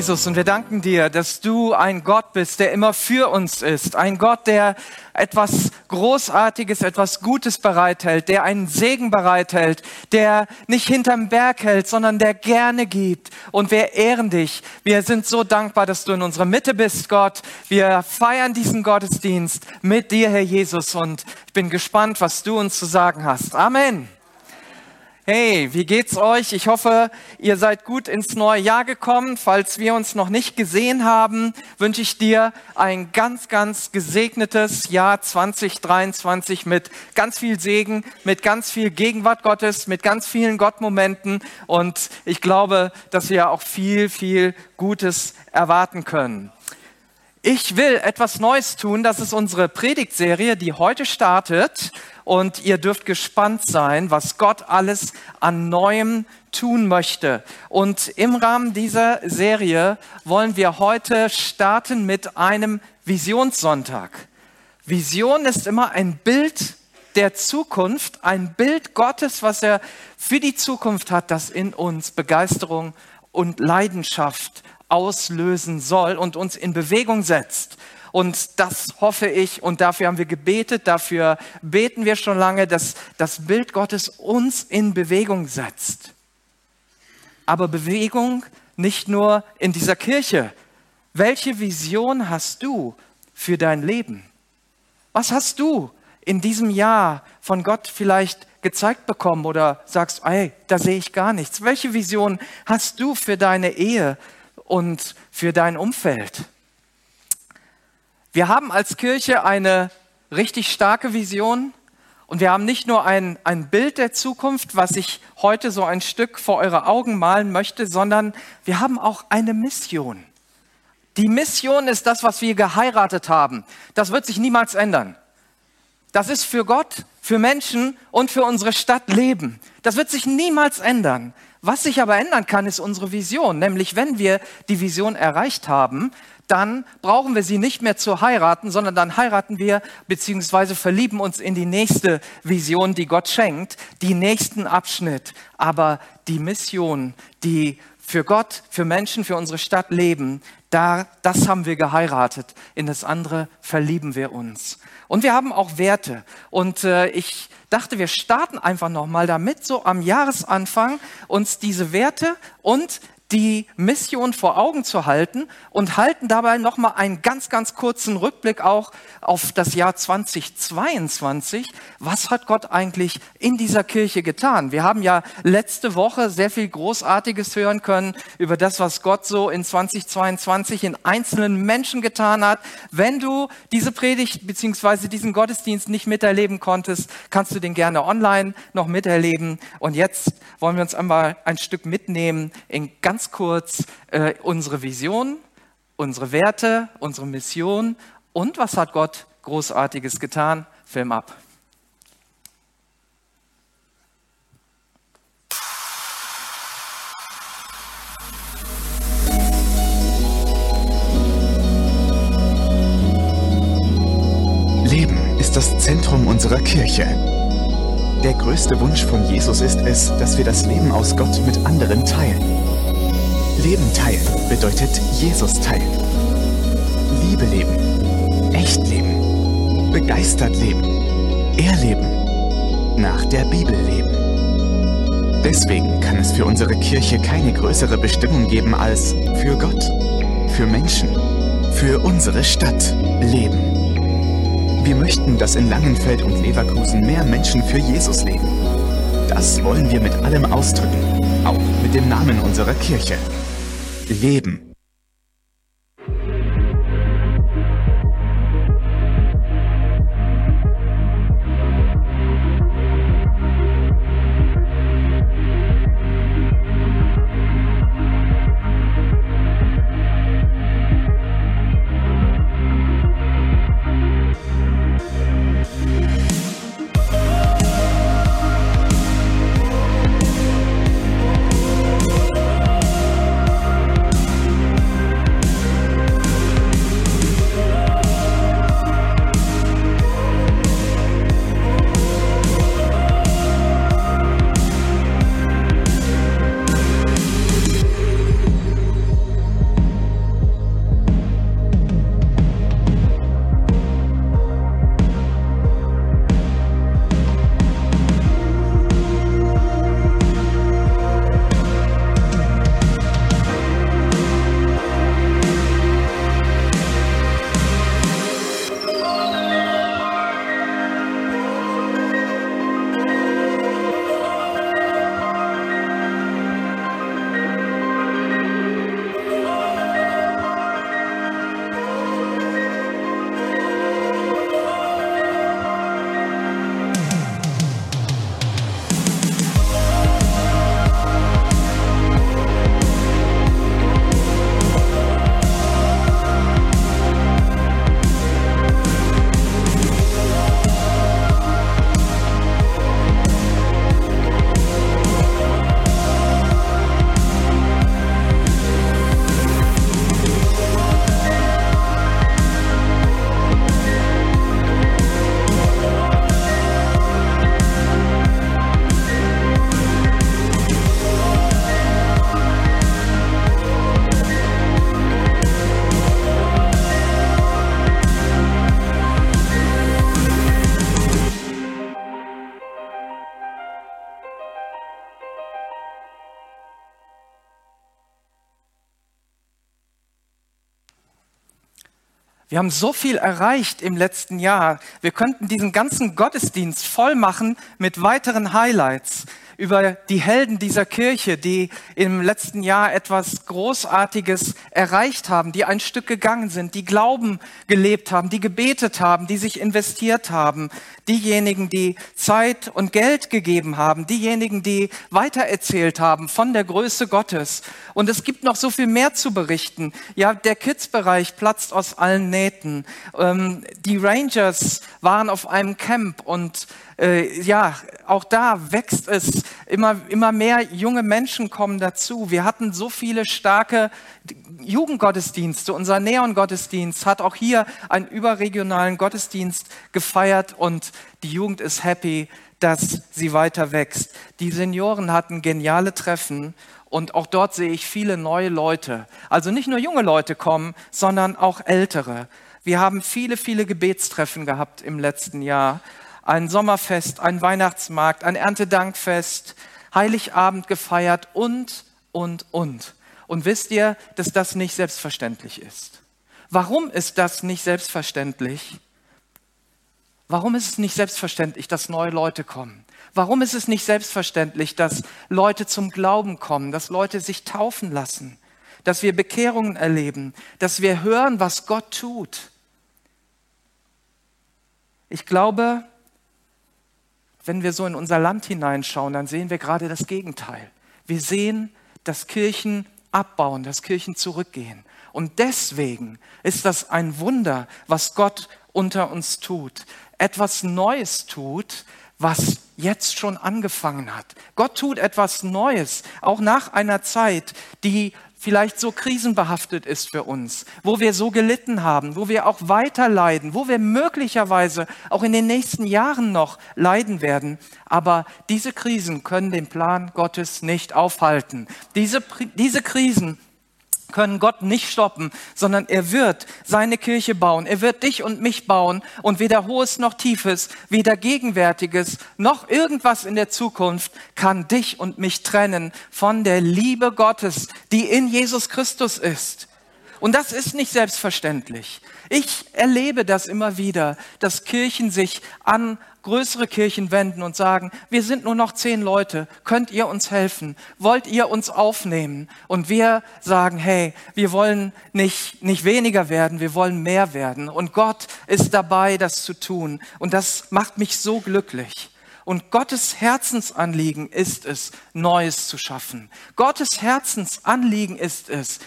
Jesus, und wir danken dir, dass du ein Gott bist, der immer für uns ist. Ein Gott, der etwas Großartiges, etwas Gutes bereithält, der einen Segen bereithält, der nicht hinterm Berg hält, sondern der gerne gibt. Und wir ehren dich. Wir sind so dankbar, dass du in unserer Mitte bist, Gott. Wir feiern diesen Gottesdienst mit dir, Herr Jesus. Und ich bin gespannt, was du uns zu sagen hast. Amen. Hey, wie geht's euch? Ich hoffe, ihr seid gut ins neue Jahr gekommen. Falls wir uns noch nicht gesehen haben, wünsche ich dir ein ganz, ganz gesegnetes Jahr 2023 mit ganz viel Segen, mit ganz viel Gegenwart Gottes, mit ganz vielen Gottmomenten. Und ich glaube, dass wir auch viel, viel Gutes erwarten können. Ich will etwas Neues tun. Das ist unsere Predigtserie, die heute startet. Und ihr dürft gespannt sein, was Gott alles an Neuem tun möchte. Und im Rahmen dieser Serie wollen wir heute starten mit einem Visionssonntag. Vision ist immer ein Bild der Zukunft, ein Bild Gottes, was er für die Zukunft hat, das in uns Begeisterung und Leidenschaft auslösen soll und uns in Bewegung setzt. Und das hoffe ich und dafür haben wir gebetet, dafür beten wir schon lange, dass das Bild Gottes uns in Bewegung setzt. Aber Bewegung nicht nur in dieser Kirche. Welche Vision hast du für dein Leben? Was hast du in diesem Jahr von Gott vielleicht gezeigt bekommen oder sagst, ey, da sehe ich gar nichts? Welche Vision hast du für deine Ehe, und für dein Umfeld. Wir haben als Kirche eine richtig starke Vision und wir haben nicht nur ein, ein Bild der Zukunft, was ich heute so ein Stück vor eure Augen malen möchte, sondern wir haben auch eine Mission. Die Mission ist das, was wir geheiratet haben. Das wird sich niemals ändern. Das ist für Gott, für Menschen und für unsere Stadt Leben. Das wird sich niemals ändern. Was sich aber ändern kann, ist unsere Vision. Nämlich, wenn wir die Vision erreicht haben, dann brauchen wir sie nicht mehr zu heiraten, sondern dann heiraten wir beziehungsweise verlieben uns in die nächste Vision, die Gott schenkt, die nächsten Abschnitt. Aber die Mission, die für Gott, für Menschen, für unsere Stadt leben, da, das haben wir geheiratet. In das andere verlieben wir uns. Und wir haben auch Werte. Und äh, ich dachte, wir starten einfach nochmal damit, so am Jahresanfang uns diese Werte und die Mission vor Augen zu halten und halten dabei nochmal einen ganz, ganz kurzen Rückblick auch auf das Jahr 2022. Was hat Gott eigentlich in dieser Kirche getan? Wir haben ja letzte Woche sehr viel Großartiges hören können über das, was Gott so in 2022 in einzelnen Menschen getan hat. Wenn du diese Predigt beziehungsweise diesen Gottesdienst nicht miterleben konntest, kannst du den gerne online noch miterleben. Und jetzt wollen wir uns einmal ein Stück mitnehmen in ganz kurz äh, unsere Vision, unsere Werte, unsere Mission und was hat Gott Großartiges getan? Film ab. Leben ist das Zentrum unserer Kirche. Der größte Wunsch von Jesus ist es, dass wir das Leben aus Gott mit anderen teilen. Leben teilen bedeutet Jesus teilen. Liebe leben, echt leben, begeistert leben, erleben, nach der Bibel leben. Deswegen kann es für unsere Kirche keine größere Bestimmung geben als für Gott, für Menschen, für unsere Stadt leben. Wir möchten, dass in Langenfeld und Leverkusen mehr Menschen für Jesus leben. Das wollen wir mit allem ausdrücken, auch mit dem Namen unserer Kirche. Leben. Wir haben so viel erreicht im letzten Jahr. Wir könnten diesen ganzen Gottesdienst voll machen mit weiteren Highlights über die Helden dieser Kirche, die im letzten Jahr etwas Großartiges erreicht haben, die ein Stück gegangen sind, die Glauben gelebt haben, die gebetet haben, die sich investiert haben, diejenigen, die Zeit und Geld gegeben haben, diejenigen, die weitererzählt haben von der Größe Gottes. Und es gibt noch so viel mehr zu berichten. Ja, der Kids-Bereich platzt aus allen Nähten. Ähm, die Rangers waren auf einem Camp und äh, ja, auch da wächst es. Immer, immer mehr junge Menschen kommen dazu. Wir hatten so viele starke Jugendgottesdienste. Unser Neon-Gottesdienst hat auch hier einen überregionalen Gottesdienst gefeiert und die Jugend ist happy, dass sie weiter wächst. Die Senioren hatten geniale Treffen und auch dort sehe ich viele neue Leute. Also nicht nur junge Leute kommen, sondern auch ältere. Wir haben viele, viele Gebetstreffen gehabt im letzten Jahr ein Sommerfest, ein Weihnachtsmarkt, ein Erntedankfest, Heiligabend gefeiert und, und, und. Und wisst ihr, dass das nicht selbstverständlich ist? Warum ist das nicht selbstverständlich? Warum ist es nicht selbstverständlich, dass neue Leute kommen? Warum ist es nicht selbstverständlich, dass Leute zum Glauben kommen, dass Leute sich taufen lassen, dass wir Bekehrungen erleben, dass wir hören, was Gott tut? Ich glaube, wenn wir so in unser Land hineinschauen, dann sehen wir gerade das Gegenteil. Wir sehen, dass Kirchen abbauen, dass Kirchen zurückgehen. Und deswegen ist das ein Wunder, was Gott unter uns tut. Etwas Neues tut, was jetzt schon angefangen hat. Gott tut etwas Neues, auch nach einer Zeit, die vielleicht so krisenbehaftet ist für uns, wo wir so gelitten haben, wo wir auch weiter leiden, wo wir möglicherweise auch in den nächsten Jahren noch leiden werden. Aber diese Krisen können den Plan Gottes nicht aufhalten. Diese, diese Krisen können Gott nicht stoppen, sondern er wird seine Kirche bauen. Er wird dich und mich bauen und weder hohes noch tiefes, weder gegenwärtiges noch irgendwas in der Zukunft kann dich und mich trennen von der Liebe Gottes, die in Jesus Christus ist. Und das ist nicht selbstverständlich. Ich erlebe das immer wieder, dass Kirchen sich an größere Kirchen wenden und sagen, wir sind nur noch zehn Leute, könnt ihr uns helfen? Wollt ihr uns aufnehmen? Und wir sagen, hey, wir wollen nicht, nicht weniger werden, wir wollen mehr werden. Und Gott ist dabei, das zu tun. Und das macht mich so glücklich. Und Gottes Herzensanliegen ist es, Neues zu schaffen. Gottes Herzensanliegen ist es,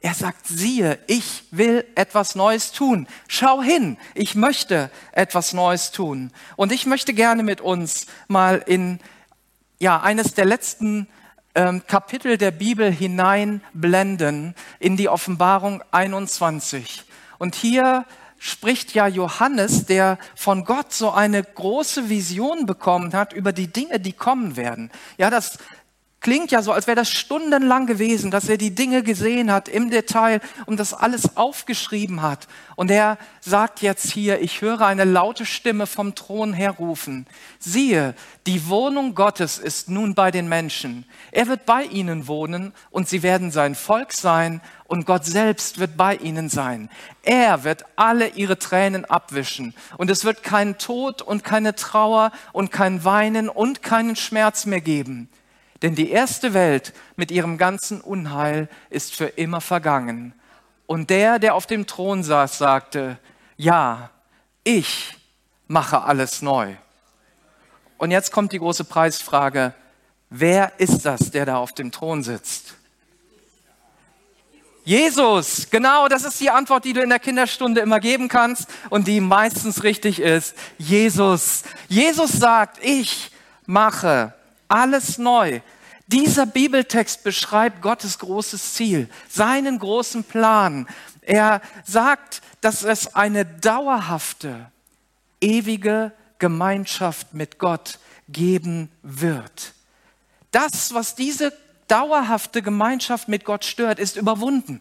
er sagt, siehe, ich will etwas Neues tun. Schau hin, ich möchte etwas Neues tun. Und ich möchte gerne mit uns mal in ja, eines der letzten ähm, Kapitel der Bibel hineinblenden in die Offenbarung 21. Und hier spricht ja Johannes, der von Gott so eine große Vision bekommen hat über die Dinge, die kommen werden. Ja, das Klingt ja so, als wäre das stundenlang gewesen, dass er die Dinge gesehen hat im Detail und das alles aufgeschrieben hat. Und er sagt jetzt hier, ich höre eine laute Stimme vom Thron herrufen. Siehe, die Wohnung Gottes ist nun bei den Menschen. Er wird bei ihnen wohnen und sie werden sein Volk sein und Gott selbst wird bei ihnen sein. Er wird alle ihre Tränen abwischen und es wird keinen Tod und keine Trauer und kein Weinen und keinen Schmerz mehr geben denn die erste Welt mit ihrem ganzen Unheil ist für immer vergangen. Und der, der auf dem Thron saß, sagte, ja, ich mache alles neu. Und jetzt kommt die große Preisfrage, wer ist das, der da auf dem Thron sitzt? Jesus, genau, das ist die Antwort, die du in der Kinderstunde immer geben kannst und die meistens richtig ist. Jesus. Jesus sagt, ich mache alles neu. Dieser Bibeltext beschreibt Gottes großes Ziel, seinen großen Plan. Er sagt, dass es eine dauerhafte, ewige Gemeinschaft mit Gott geben wird. Das, was diese dauerhafte Gemeinschaft mit Gott stört, ist überwunden.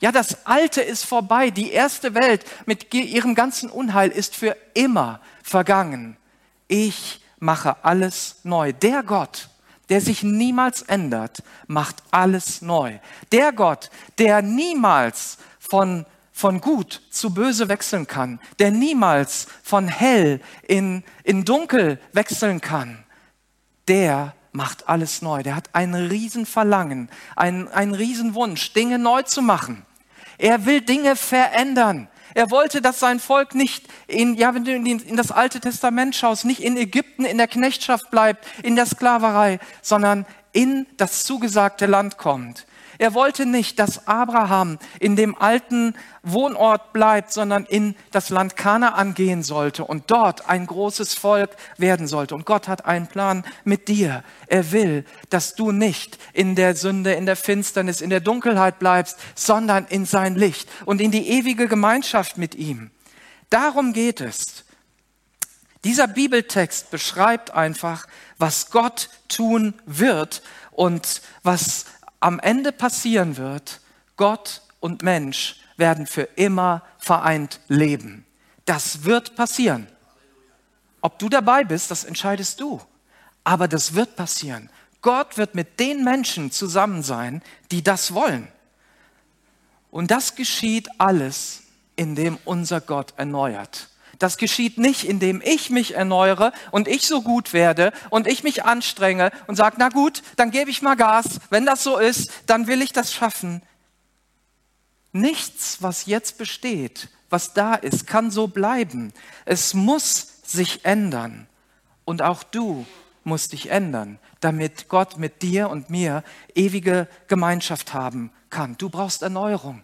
Ja, das Alte ist vorbei. Die erste Welt mit ihrem ganzen Unheil ist für immer vergangen. Ich mache alles neu. Der Gott, der sich niemals ändert, macht alles neu. Der Gott, der niemals von von gut zu böse wechseln kann, der niemals von hell in, in dunkel wechseln kann, der macht alles neu. Der hat ein Riesenverlangen, einen, einen Riesenwunsch, Dinge neu zu machen. Er will Dinge verändern. Er wollte, dass sein Volk nicht in, ja, wenn du in das Alte Testament schaust, nicht in Ägypten in der Knechtschaft bleibt, in der Sklaverei, sondern in das zugesagte Land kommt. Er wollte nicht, dass Abraham in dem alten Wohnort bleibt, sondern in das Land Kanaan gehen sollte und dort ein großes Volk werden sollte. Und Gott hat einen Plan mit dir. Er will, dass du nicht in der Sünde, in der Finsternis, in der Dunkelheit bleibst, sondern in sein Licht und in die ewige Gemeinschaft mit ihm. Darum geht es. Dieser Bibeltext beschreibt einfach, was Gott tun wird und was am Ende passieren wird, Gott und Mensch werden für immer vereint leben. Das wird passieren. Ob du dabei bist, das entscheidest du. Aber das wird passieren. Gott wird mit den Menschen zusammen sein, die das wollen. Und das geschieht alles, indem unser Gott erneuert. Das geschieht nicht, indem ich mich erneuere und ich so gut werde und ich mich anstrenge und sage, na gut, dann gebe ich mal Gas. Wenn das so ist, dann will ich das schaffen. Nichts, was jetzt besteht, was da ist, kann so bleiben. Es muss sich ändern. Und auch du musst dich ändern, damit Gott mit dir und mir ewige Gemeinschaft haben kann. Du brauchst Erneuerung.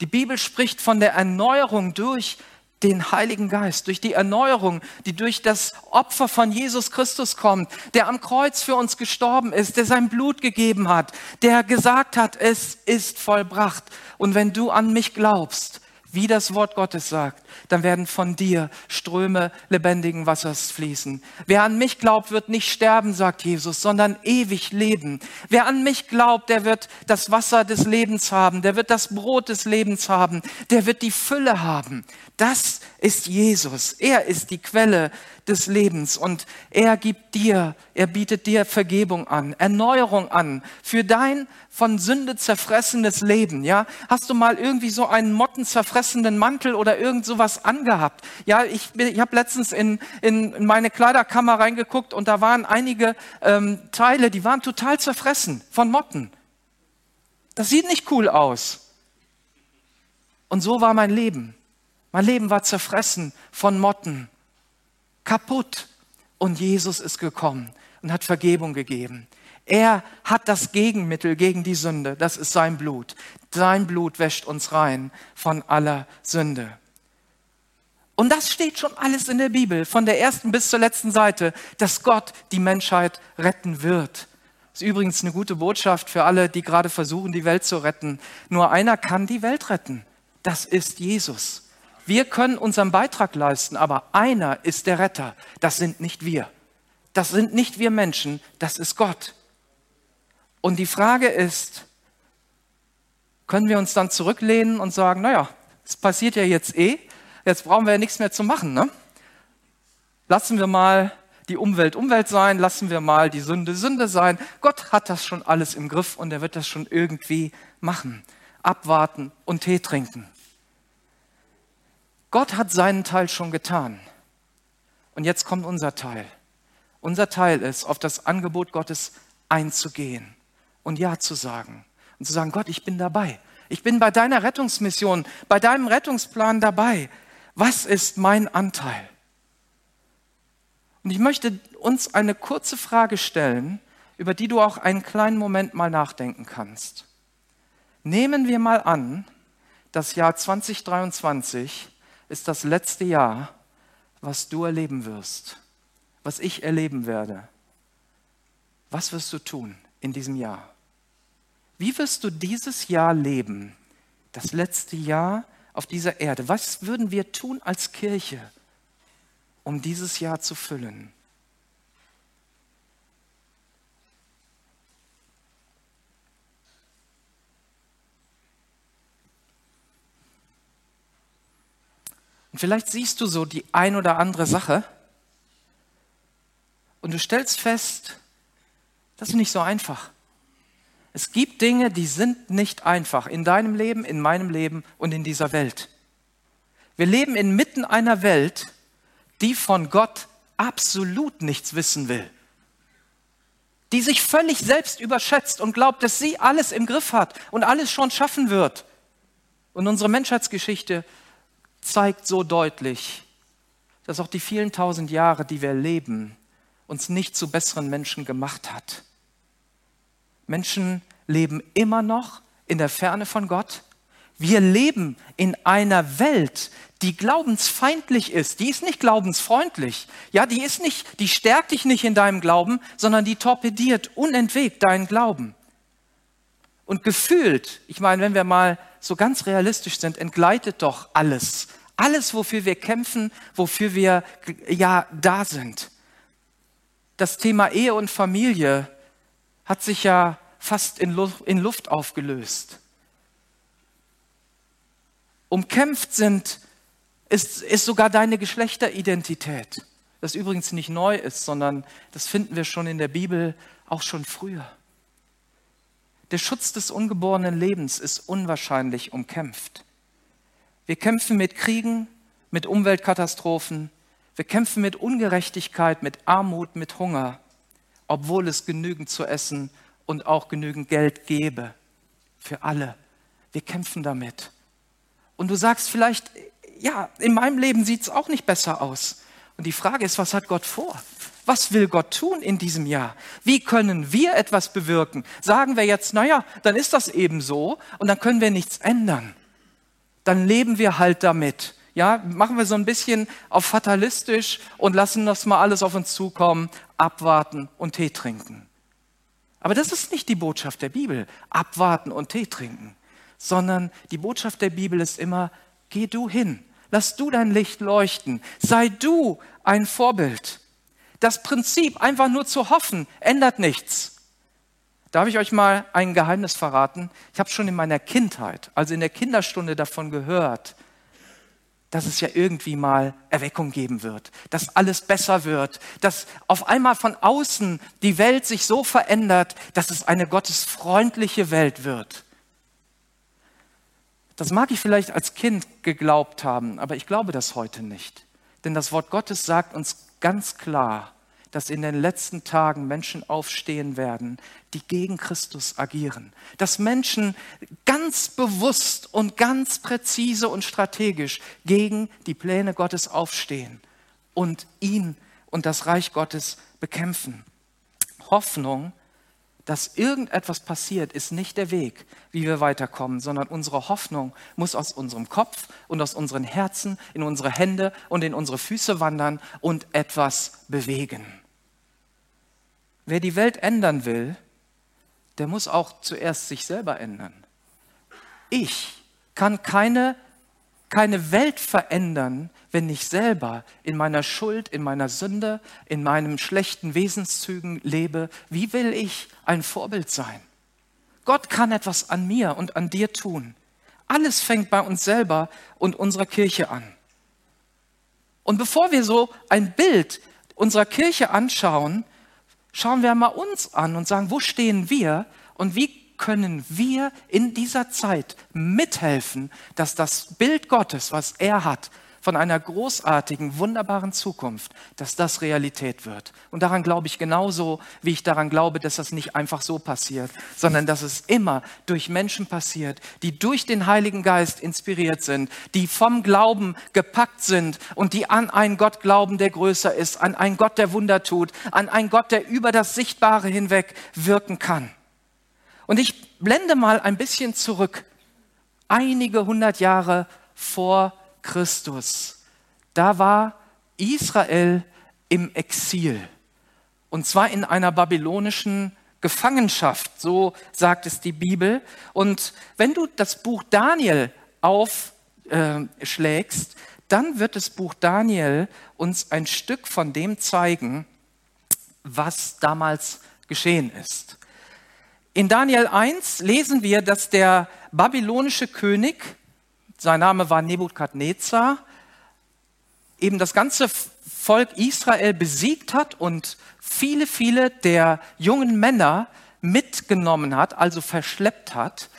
Die Bibel spricht von der Erneuerung durch den Heiligen Geist, durch die Erneuerung, die durch das Opfer von Jesus Christus kommt, der am Kreuz für uns gestorben ist, der sein Blut gegeben hat, der gesagt hat, es ist vollbracht. Und wenn du an mich glaubst, wie das Wort Gottes sagt, dann werden von dir Ströme lebendigen Wassers fließen. Wer an mich glaubt, wird nicht sterben, sagt Jesus, sondern ewig leben. Wer an mich glaubt, der wird das Wasser des Lebens haben, der wird das Brot des Lebens haben, der wird die Fülle haben. Das ist Jesus. Er ist die Quelle des Lebens und er gibt dir, er bietet dir Vergebung an, Erneuerung an für dein von Sünde zerfressenes Leben. Ja, hast du mal irgendwie so einen mottenzerfressenen Mantel oder irgend sowas angehabt? Ja, ich, ich habe letztens in, in meine Kleiderkammer reingeguckt und da waren einige ähm, Teile, die waren total zerfressen von Motten. Das sieht nicht cool aus. Und so war mein Leben. Mein Leben war zerfressen von Motten, kaputt. Und Jesus ist gekommen und hat Vergebung gegeben. Er hat das Gegenmittel gegen die Sünde. Das ist sein Blut. Sein Blut wäscht uns rein von aller Sünde. Und das steht schon alles in der Bibel, von der ersten bis zur letzten Seite, dass Gott die Menschheit retten wird. Das ist übrigens eine gute Botschaft für alle, die gerade versuchen, die Welt zu retten. Nur einer kann die Welt retten. Das ist Jesus. Wir können unseren Beitrag leisten, aber einer ist der Retter. Das sind nicht wir. Das sind nicht wir Menschen, das ist Gott. Und die Frage ist, können wir uns dann zurücklehnen und sagen, naja, es passiert ja jetzt eh, jetzt brauchen wir ja nichts mehr zu machen. Ne? Lassen wir mal die Umwelt Umwelt sein, lassen wir mal die Sünde Sünde sein. Gott hat das schon alles im Griff und er wird das schon irgendwie machen. Abwarten und Tee trinken. Gott hat seinen Teil schon getan. Und jetzt kommt unser Teil. Unser Teil ist, auf das Angebot Gottes einzugehen und Ja zu sagen. Und zu sagen, Gott, ich bin dabei. Ich bin bei deiner Rettungsmission, bei deinem Rettungsplan dabei. Was ist mein Anteil? Und ich möchte uns eine kurze Frage stellen, über die du auch einen kleinen Moment mal nachdenken kannst. Nehmen wir mal an, das Jahr 2023 ist das letzte Jahr, was du erleben wirst, was ich erleben werde. Was wirst du tun in diesem Jahr? Wie wirst du dieses Jahr leben, das letzte Jahr auf dieser Erde? Was würden wir tun als Kirche, um dieses Jahr zu füllen? Und vielleicht siehst du so die ein oder andere Sache und du stellst fest, das ist nicht so einfach. Es gibt Dinge, die sind nicht einfach in deinem Leben, in meinem Leben und in dieser Welt. Wir leben inmitten einer Welt, die von Gott absolut nichts wissen will. Die sich völlig selbst überschätzt und glaubt, dass sie alles im Griff hat und alles schon schaffen wird. Und unsere Menschheitsgeschichte zeigt so deutlich, dass auch die vielen tausend Jahre, die wir leben, uns nicht zu besseren Menschen gemacht hat. Menschen leben immer noch in der Ferne von Gott. Wir leben in einer Welt, die glaubensfeindlich ist. Die ist nicht glaubensfreundlich. Ja, die ist nicht, die stärkt dich nicht in deinem Glauben, sondern die torpediert unentwegt deinen Glauben. Und gefühlt, ich meine, wenn wir mal so ganz realistisch sind, entgleitet doch alles. Alles, wofür wir kämpfen, wofür wir ja da sind. Das Thema Ehe und Familie hat sich ja fast in Luft, aufgelöst. Umkämpft sind, ist, ist sogar deine Geschlechteridentität. Das übrigens nicht neu ist, sondern das finden wir schon in der Bibel auch schon früher. Der Schutz des ungeborenen Lebens ist unwahrscheinlich umkämpft. Wir kämpfen mit Kriegen, mit Umweltkatastrophen, wir kämpfen mit Ungerechtigkeit, mit Armut, mit Hunger, obwohl es genügend zu essen und auch genügend Geld gäbe für alle. Wir kämpfen damit. Und du sagst vielleicht, ja, in meinem Leben sieht es auch nicht besser aus. Und die Frage ist, was hat Gott vor? Was will Gott tun in diesem Jahr? Wie können wir etwas bewirken? Sagen wir jetzt, naja, dann ist das eben so und dann können wir nichts ändern. Dann leben wir halt damit. Ja, machen wir so ein bisschen auf fatalistisch und lassen das mal alles auf uns zukommen, abwarten und Tee trinken. Aber das ist nicht die Botschaft der Bibel, abwarten und Tee trinken, sondern die Botschaft der Bibel ist immer, geh du hin, lass du dein Licht leuchten, sei du ein Vorbild. Das Prinzip, einfach nur zu hoffen, ändert nichts. Darf ich euch mal ein Geheimnis verraten? Ich habe schon in meiner Kindheit, also in der Kinderstunde davon gehört, dass es ja irgendwie mal Erweckung geben wird, dass alles besser wird, dass auf einmal von außen die Welt sich so verändert, dass es eine gottesfreundliche Welt wird. Das mag ich vielleicht als Kind geglaubt haben, aber ich glaube das heute nicht. Denn das Wort Gottes sagt uns ganz klar, dass in den letzten Tagen Menschen aufstehen werden, die gegen Christus agieren. Dass Menschen ganz bewusst und ganz präzise und strategisch gegen die Pläne Gottes aufstehen und ihn und das Reich Gottes bekämpfen. Hoffnung, dass irgendetwas passiert, ist nicht der Weg, wie wir weiterkommen, sondern unsere Hoffnung muss aus unserem Kopf und aus unseren Herzen in unsere Hände und in unsere Füße wandern und etwas bewegen. Wer die Welt ändern will, der muss auch zuerst sich selber ändern. Ich kann keine, keine Welt verändern, wenn ich selber in meiner Schuld, in meiner Sünde, in meinen schlechten Wesenszügen lebe. Wie will ich ein Vorbild sein? Gott kann etwas an mir und an dir tun. Alles fängt bei uns selber und unserer Kirche an. Und bevor wir so ein Bild unserer Kirche anschauen, schauen wir mal uns an und sagen, wo stehen wir und wie können wir in dieser Zeit mithelfen, dass das Bild Gottes, was er hat, von einer großartigen, wunderbaren Zukunft, dass das Realität wird. Und daran glaube ich genauso, wie ich daran glaube, dass das nicht einfach so passiert, sondern dass es immer durch Menschen passiert, die durch den Heiligen Geist inspiriert sind, die vom Glauben gepackt sind und die an einen Gott glauben, der größer ist, an einen Gott, der Wunder tut, an einen Gott, der über das Sichtbare hinweg wirken kann. Und ich blende mal ein bisschen zurück, einige hundert Jahre vor Christus. Da war Israel im Exil. Und zwar in einer babylonischen Gefangenschaft, so sagt es die Bibel. Und wenn du das Buch Daniel aufschlägst, dann wird das Buch Daniel uns ein Stück von dem zeigen, was damals geschehen ist. In Daniel 1 lesen wir, dass der babylonische König sein Name war Nebukadnezar, eben das ganze Volk Israel besiegt hat und viele, viele der jungen Männer mitgenommen hat, also verschleppt hat,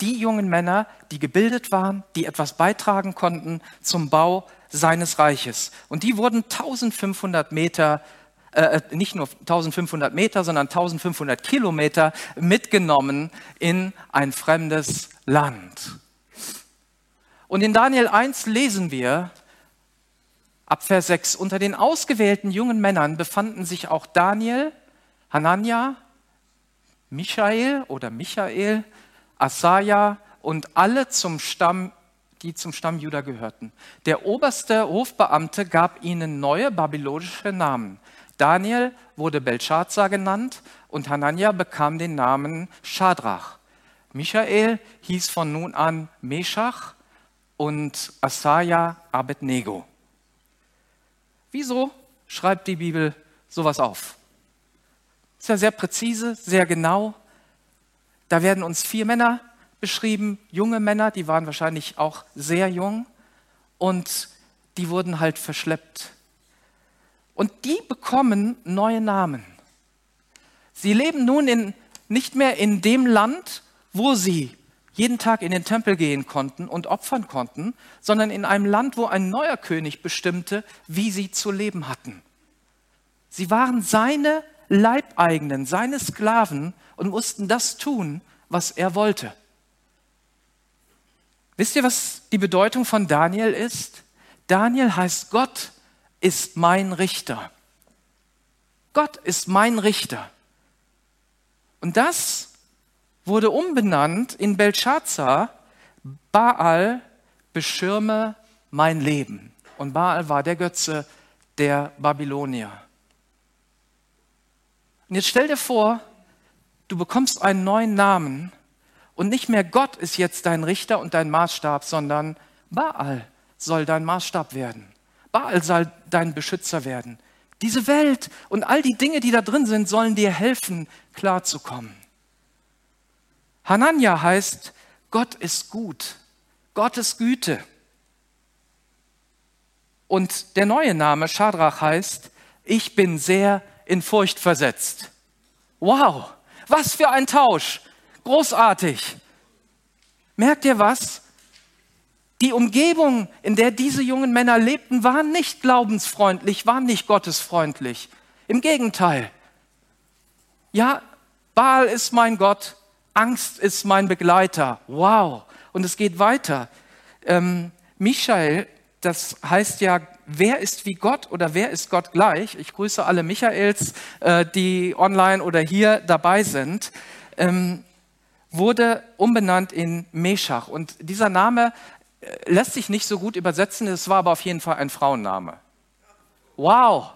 die jungen Männer, die gebildet waren, die etwas beitragen konnten zum Bau seines Reiches. Und die wurden 1500 Meter, äh, nicht nur 1500 Meter, sondern 1500 Kilometer mitgenommen in ein fremdes Land. Und in Daniel 1 lesen wir, ab Vers 6, unter den ausgewählten jungen Männern befanden sich auch Daniel, Hanania, Michael oder Michael, Asaja und alle zum Stamm, die zum Stamm Juda gehörten. Der oberste Hofbeamte gab ihnen neue babylonische Namen. Daniel wurde Belshazzar genannt und Hanania bekam den Namen Shadrach. Michael hieß von nun an Meshach und Asaja Abednego. Wieso schreibt die Bibel sowas auf? Ist ja sehr präzise, sehr genau. Da werden uns vier Männer beschrieben, junge Männer, die waren wahrscheinlich auch sehr jung und die wurden halt verschleppt. Und die bekommen neue Namen. Sie leben nun in, nicht mehr in dem Land, wo sie jeden Tag in den Tempel gehen konnten und opfern konnten, sondern in einem Land, wo ein neuer König bestimmte, wie sie zu leben hatten. Sie waren seine Leibeigenen, seine Sklaven und mussten das tun, was er wollte. Wisst ihr, was die Bedeutung von Daniel ist? Daniel heißt, Gott ist mein Richter. Gott ist mein Richter. Und das wurde umbenannt in Belshazzar, Baal beschirme mein Leben. Und Baal war der Götze der Babylonier. Und jetzt stell dir vor, du bekommst einen neuen Namen und nicht mehr Gott ist jetzt dein Richter und dein Maßstab, sondern Baal soll dein Maßstab werden. Baal soll dein Beschützer werden. Diese Welt und all die Dinge, die da drin sind, sollen dir helfen, klarzukommen. Hanania heißt, Gott ist gut, Gottes Güte. Und der neue Name Schadrach heißt, ich bin sehr in Furcht versetzt. Wow, was für ein Tausch. Großartig. Merkt ihr was? Die Umgebung, in der diese jungen Männer lebten, war nicht glaubensfreundlich, war nicht gottesfreundlich. Im Gegenteil. Ja, Baal ist mein Gott, Angst ist mein Begleiter. Wow. Und es geht weiter. Ähm, Michael, das heißt ja, wer ist wie Gott oder wer ist Gott gleich? Ich grüße alle Michaels, äh, die online oder hier dabei sind. Ähm, wurde umbenannt in Meshach. Und dieser Name äh, lässt sich nicht so gut übersetzen, es war aber auf jeden Fall ein Frauenname. Wow!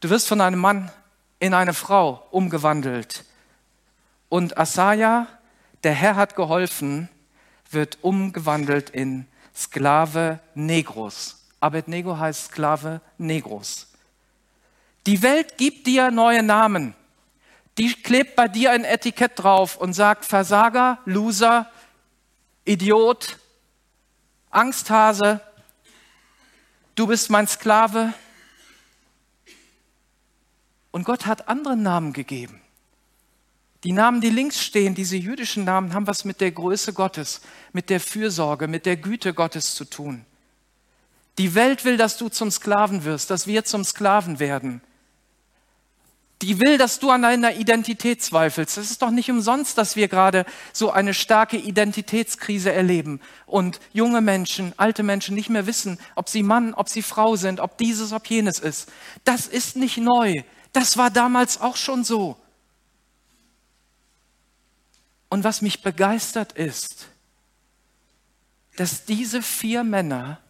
Du wirst von einem Mann in eine Frau umgewandelt. Und Asaja, der Herr hat geholfen, wird umgewandelt in Sklave Negros. Abednego heißt Sklave Negros. Die Welt gibt dir neue Namen. Die klebt bei dir ein Etikett drauf und sagt Versager, Loser, Idiot, Angsthase, du bist mein Sklave, und Gott hat andere Namen gegeben. Die Namen, die links stehen, diese jüdischen Namen, haben was mit der Größe Gottes, mit der Fürsorge, mit der Güte Gottes zu tun. Die Welt will, dass du zum Sklaven wirst, dass wir zum Sklaven werden. Die will, dass du an deiner Identität zweifelst. Es ist doch nicht umsonst, dass wir gerade so eine starke Identitätskrise erleben und junge Menschen, alte Menschen nicht mehr wissen, ob sie Mann, ob sie Frau sind, ob dieses, ob jenes ist. Das ist nicht neu. Das war damals auch schon so. Und was mich begeistert ist, dass diese vier Männer,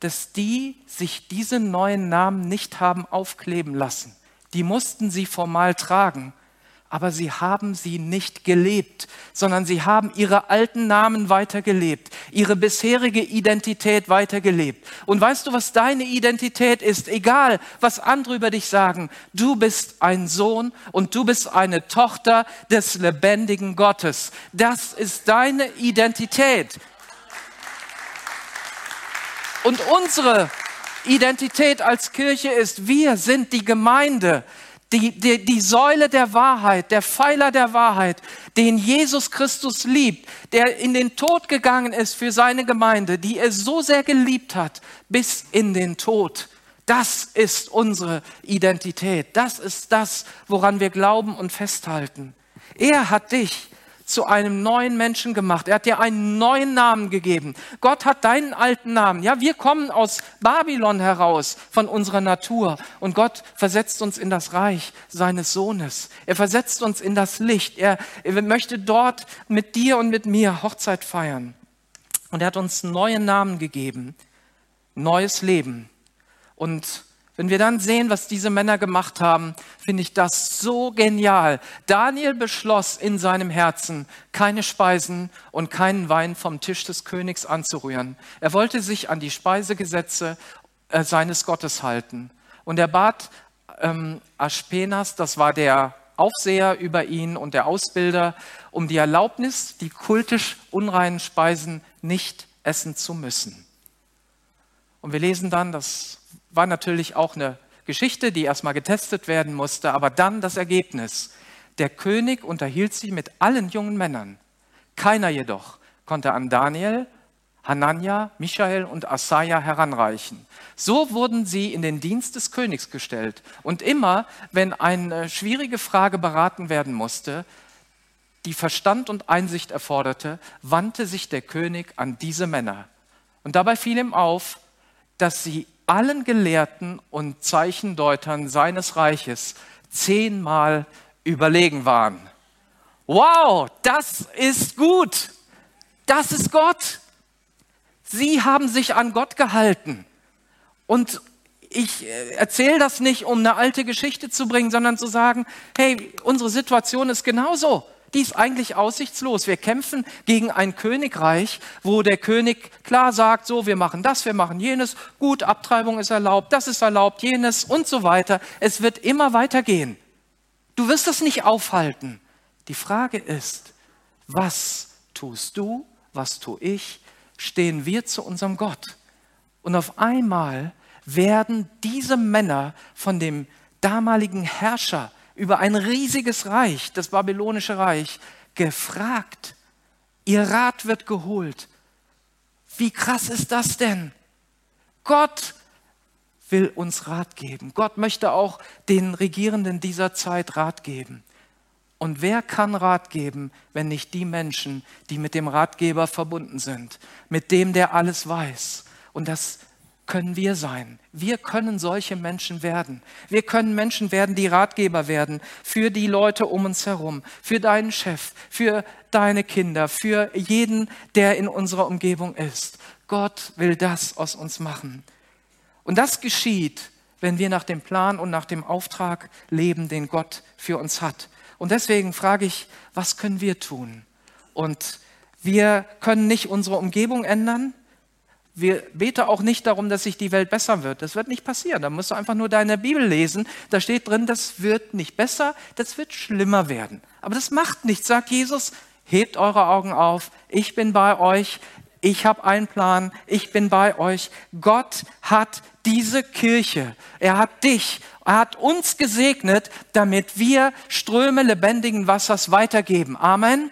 dass die sich diese neuen Namen nicht haben aufkleben lassen. Die mussten sie formal tragen, aber sie haben sie nicht gelebt, sondern sie haben ihre alten Namen weitergelebt, ihre bisherige Identität weitergelebt. Und weißt du, was deine Identität ist? Egal, was andere über dich sagen, du bist ein Sohn und du bist eine Tochter des lebendigen Gottes. Das ist deine Identität. Und unsere Identität als Kirche ist, wir sind die Gemeinde die, die, die Säule der Wahrheit, der Pfeiler der Wahrheit, den Jesus Christus liebt, der in den Tod gegangen ist für seine Gemeinde, die er so sehr geliebt hat, bis in den Tod. Das ist unsere Identität. Das ist das, woran wir glauben und festhalten. Er hat dich zu einem neuen Menschen gemacht. Er hat dir einen neuen Namen gegeben. Gott hat deinen alten Namen. Ja, wir kommen aus Babylon heraus von unserer Natur und Gott versetzt uns in das Reich seines Sohnes. Er versetzt uns in das Licht. Er, er möchte dort mit dir und mit mir Hochzeit feiern. Und er hat uns neue Namen gegeben, neues Leben. Und wenn wir dann sehen, was diese Männer gemacht haben, finde ich das so genial. Daniel beschloss in seinem Herzen, keine Speisen und keinen Wein vom Tisch des Königs anzurühren. Er wollte sich an die Speisegesetze äh, seines Gottes halten. Und er bat ähm, Aspenas, das war der Aufseher über ihn und der Ausbilder, um die Erlaubnis, die kultisch unreinen Speisen nicht essen zu müssen. Und wir lesen dann, dass war natürlich auch eine Geschichte, die erstmal getestet werden musste, aber dann das Ergebnis. Der König unterhielt sich mit allen jungen Männern. Keiner jedoch konnte an Daniel, Hanania, Michael und Asaja heranreichen. So wurden sie in den Dienst des Königs gestellt. Und immer, wenn eine schwierige Frage beraten werden musste, die Verstand und Einsicht erforderte, wandte sich der König an diese Männer. Und dabei fiel ihm auf, dass sie allen Gelehrten und Zeichendeutern seines Reiches zehnmal überlegen waren. Wow, das ist gut. Das ist Gott. Sie haben sich an Gott gehalten. Und ich äh, erzähle das nicht, um eine alte Geschichte zu bringen, sondern zu sagen, hey, unsere Situation ist genauso die ist eigentlich aussichtslos. Wir kämpfen gegen ein Königreich, wo der König klar sagt, so, wir machen das, wir machen jenes, gut, Abtreibung ist erlaubt, das ist erlaubt, jenes und so weiter. Es wird immer weitergehen. Du wirst das nicht aufhalten. Die Frage ist, was tust du, was tue ich, stehen wir zu unserem Gott. Und auf einmal werden diese Männer von dem damaligen Herrscher über ein riesiges Reich, das babylonische Reich, gefragt. Ihr Rat wird geholt. Wie krass ist das denn? Gott will uns Rat geben. Gott möchte auch den Regierenden dieser Zeit Rat geben. Und wer kann Rat geben, wenn nicht die Menschen, die mit dem Ratgeber verbunden sind, mit dem, der alles weiß? Und das können wir sein. Wir können solche Menschen werden. Wir können Menschen werden, die Ratgeber werden für die Leute um uns herum, für deinen Chef, für deine Kinder, für jeden, der in unserer Umgebung ist. Gott will das aus uns machen. Und das geschieht, wenn wir nach dem Plan und nach dem Auftrag leben, den Gott für uns hat. Und deswegen frage ich, was können wir tun? Und wir können nicht unsere Umgebung ändern, wir beten auch nicht darum, dass sich die Welt besser wird. Das wird nicht passieren. Da musst du einfach nur deine Bibel lesen. Da steht drin, das wird nicht besser, das wird schlimmer werden. Aber das macht nichts, sagt Jesus. Hebt eure Augen auf. Ich bin bei euch. Ich habe einen Plan. Ich bin bei euch. Gott hat diese Kirche. Er hat dich. Er hat uns gesegnet, damit wir Ströme lebendigen Wassers weitergeben. Amen.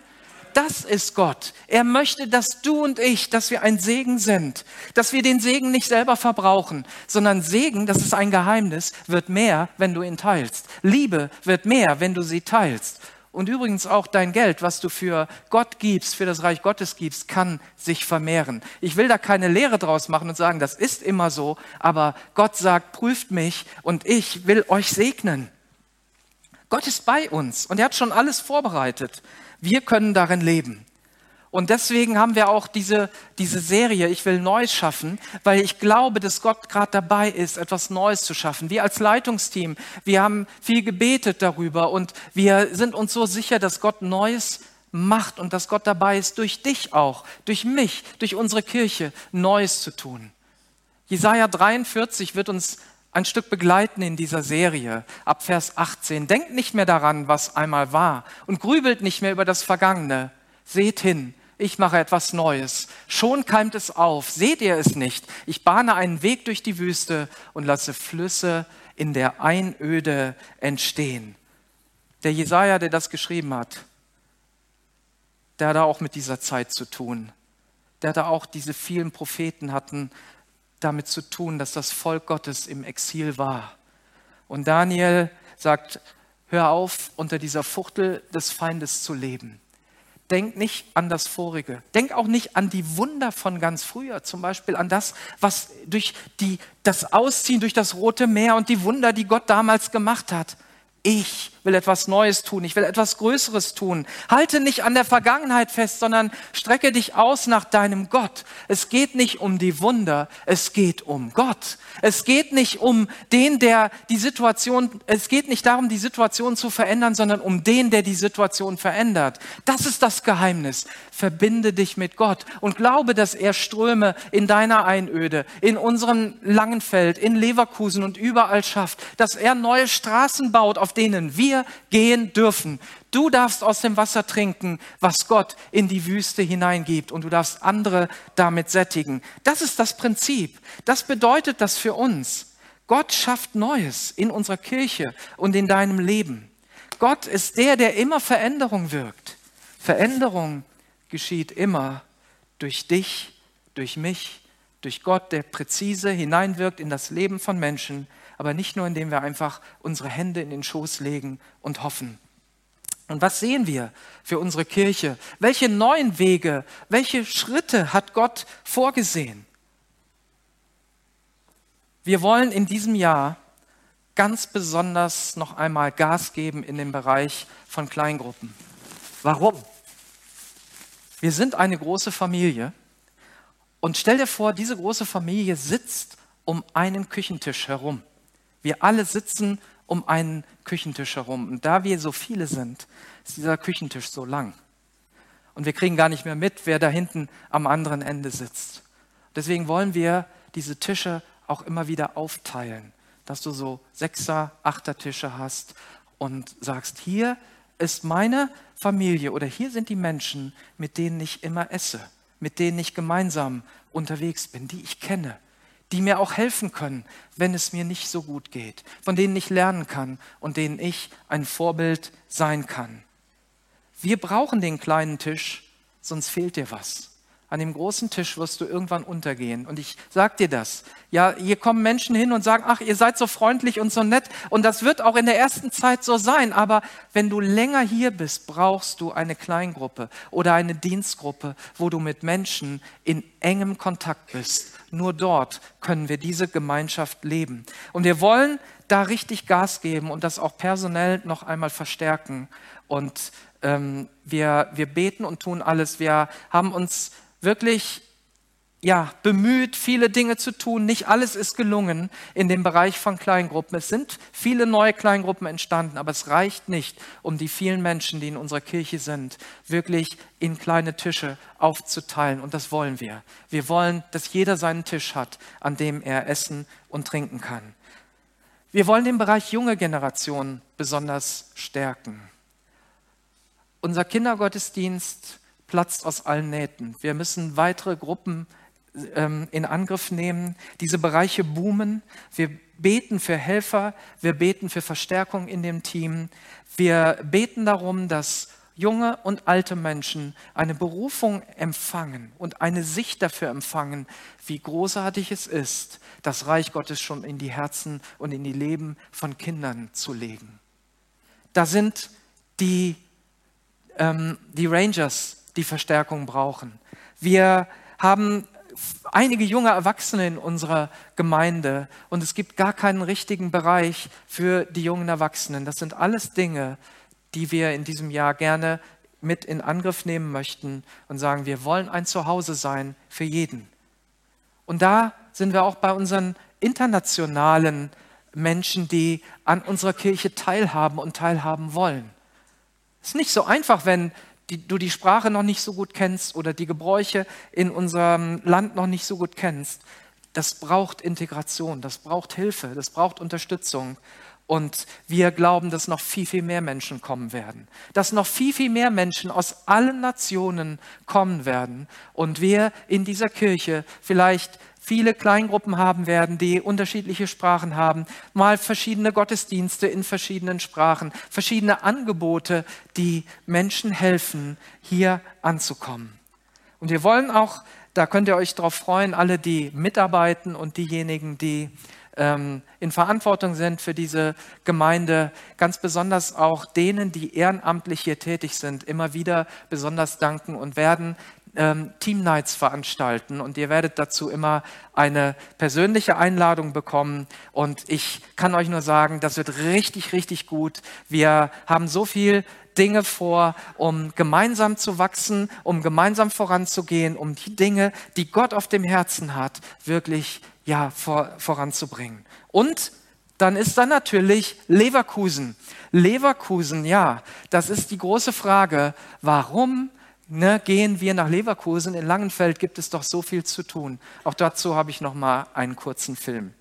Das ist Gott. Er möchte, dass du und ich, dass wir ein Segen sind, dass wir den Segen nicht selber verbrauchen, sondern Segen, das ist ein Geheimnis, wird mehr, wenn du ihn teilst. Liebe wird mehr, wenn du sie teilst. Und übrigens auch dein Geld, was du für Gott gibst, für das Reich Gottes gibst, kann sich vermehren. Ich will da keine Lehre draus machen und sagen, das ist immer so, aber Gott sagt, prüft mich und ich will euch segnen. Gott ist bei uns und er hat schon alles vorbereitet. Wir können darin leben. Und deswegen haben wir auch diese, diese Serie, ich will Neues schaffen, weil ich glaube, dass Gott gerade dabei ist, etwas Neues zu schaffen. Wir als Leitungsteam, wir haben viel gebetet darüber und wir sind uns so sicher, dass Gott Neues macht und dass Gott dabei ist, durch dich auch, durch mich, durch unsere Kirche Neues zu tun. Jesaja 43 wird uns ein Stück begleiten in dieser Serie ab Vers 18. Denkt nicht mehr daran, was einmal war und grübelt nicht mehr über das Vergangene. Seht hin, ich mache etwas Neues. Schon keimt es auf. Seht ihr es nicht? Ich bahne einen Weg durch die Wüste und lasse Flüsse in der Einöde entstehen. Der Jesaja, der das geschrieben hat, der hat auch mit dieser Zeit zu tun. Der hatte auch diese vielen Propheten hatten damit zu tun, dass das Volk Gottes im Exil war. Und Daniel sagt, hör auf, unter dieser Fuchtel des Feindes zu leben. Denk nicht an das Vorige. Denk auch nicht an die Wunder von ganz früher, zum Beispiel an das, was durch die, das Ausziehen durch das Rote Meer und die Wunder, die Gott damals gemacht hat. Ich will etwas Neues tun, ich will etwas Größeres tun. Halte nicht an der Vergangenheit fest, sondern strecke dich aus nach deinem Gott. Es geht nicht um die Wunder, es geht um Gott. Es geht nicht um den, der die Situation, es geht nicht darum, die Situation zu verändern, sondern um den, der die Situation verändert. Das ist das Geheimnis. Verbinde dich mit Gott und glaube, dass er Ströme in deiner Einöde, in unserem Langenfeld, in Leverkusen und überall schafft, dass er neue Straßen baut, auf denen wir wir gehen dürfen. Du darfst aus dem Wasser trinken, was Gott in die Wüste hineingibt und du darfst andere damit sättigen. Das ist das Prinzip. Das bedeutet das für uns. Gott schafft Neues in unserer Kirche und in deinem Leben. Gott ist der, der immer Veränderung wirkt. Veränderung geschieht immer durch dich, durch mich, durch Gott, der präzise hineinwirkt in das Leben von Menschen aber nicht nur, indem wir einfach unsere Hände in den Schoß legen und hoffen. Und was sehen wir für unsere Kirche? Welche neuen Wege, welche Schritte hat Gott vorgesehen? Wir wollen in diesem Jahr ganz besonders noch einmal Gas geben in dem Bereich von Kleingruppen. Warum? Wir sind eine große Familie und stell dir vor, diese große Familie sitzt um einen Küchentisch herum. Wir alle sitzen um einen Küchentisch herum. Und da wir so viele sind, ist dieser Küchentisch so lang. Und wir kriegen gar nicht mehr mit, wer da hinten am anderen Ende sitzt. Deswegen wollen wir diese Tische auch immer wieder aufteilen, dass du so Sechser, Achter Tische hast und sagst, hier ist meine Familie oder hier sind die Menschen, mit denen ich immer esse, mit denen ich gemeinsam unterwegs bin, die ich kenne die mir auch helfen können, wenn es mir nicht so gut geht, von denen ich lernen kann und denen ich ein Vorbild sein kann. Wir brauchen den kleinen Tisch, sonst fehlt dir was. An dem großen Tisch wirst du irgendwann untergehen. Und ich sag dir das. Ja, hier kommen Menschen hin und sagen, ach, ihr seid so freundlich und so nett. Und das wird auch in der ersten Zeit so sein. Aber wenn du länger hier bist, brauchst du eine Kleingruppe oder eine Dienstgruppe, wo du mit Menschen in engem Kontakt bist. Nur dort können wir diese Gemeinschaft leben. Und wir wollen da richtig Gas geben und das auch personell noch einmal verstärken. Und ähm, wir, wir beten und tun alles. Wir haben uns wirklich ja, bemüht, viele Dinge zu tun. Nicht alles ist gelungen in dem Bereich von Kleingruppen. Es sind viele neue Kleingruppen entstanden, aber es reicht nicht, um die vielen Menschen, die in unserer Kirche sind, wirklich in kleine Tische aufzuteilen. Und das wollen wir. Wir wollen, dass jeder seinen Tisch hat, an dem er essen und trinken kann. Wir wollen den Bereich junge Generation besonders stärken. Unser Kindergottesdienst platzt aus allen Nähten. Wir müssen weitere Gruppen ähm, in Angriff nehmen. Diese Bereiche boomen. Wir beten für Helfer, wir beten für Verstärkung in dem Team. Wir beten darum, dass junge und alte Menschen eine Berufung empfangen und eine Sicht dafür empfangen, wie großartig es ist, das Reich Gottes schon in die Herzen und in die Leben von Kindern zu legen. Da sind die, ähm, die Rangers die Verstärkung brauchen. Wir haben einige junge Erwachsene in unserer Gemeinde und es gibt gar keinen richtigen Bereich für die jungen Erwachsenen. Das sind alles Dinge, die wir in diesem Jahr gerne mit in Angriff nehmen möchten und sagen, wir wollen ein Zuhause sein für jeden. Und da sind wir auch bei unseren internationalen Menschen, die an unserer Kirche teilhaben und teilhaben wollen. Es ist nicht so einfach, wenn die, du die Sprache noch nicht so gut kennst oder die Gebräuche in unserem Land noch nicht so gut kennst. Das braucht Integration, das braucht Hilfe, das braucht Unterstützung. Und wir glauben, dass noch viel, viel mehr Menschen kommen werden. Dass noch viel, viel mehr Menschen aus allen Nationen kommen werden. Und wir in dieser Kirche vielleicht viele Kleingruppen haben werden, die unterschiedliche Sprachen haben, mal verschiedene Gottesdienste in verschiedenen Sprachen, verschiedene Angebote, die Menschen helfen, hier anzukommen. Und wir wollen auch, da könnt ihr euch darauf freuen, alle, die mitarbeiten und diejenigen, die ähm, in Verantwortung sind für diese Gemeinde, ganz besonders auch denen, die ehrenamtlich hier tätig sind, immer wieder besonders danken und werden ähm, Team Nights veranstalten und ihr werdet dazu immer eine persönliche Einladung bekommen und ich kann euch nur sagen, das wird richtig, richtig gut. Wir haben so viel Dinge vor, um gemeinsam zu wachsen, um gemeinsam voranzugehen, um die Dinge, die Gott auf dem Herzen hat, wirklich ja, vor, voranzubringen. Und dann ist da natürlich Leverkusen. Leverkusen, ja, das ist die große Frage. Warum ne, gehen wir nach Leverkusen? In Langenfeld gibt es doch so viel zu tun. Auch dazu habe ich noch mal einen kurzen Film.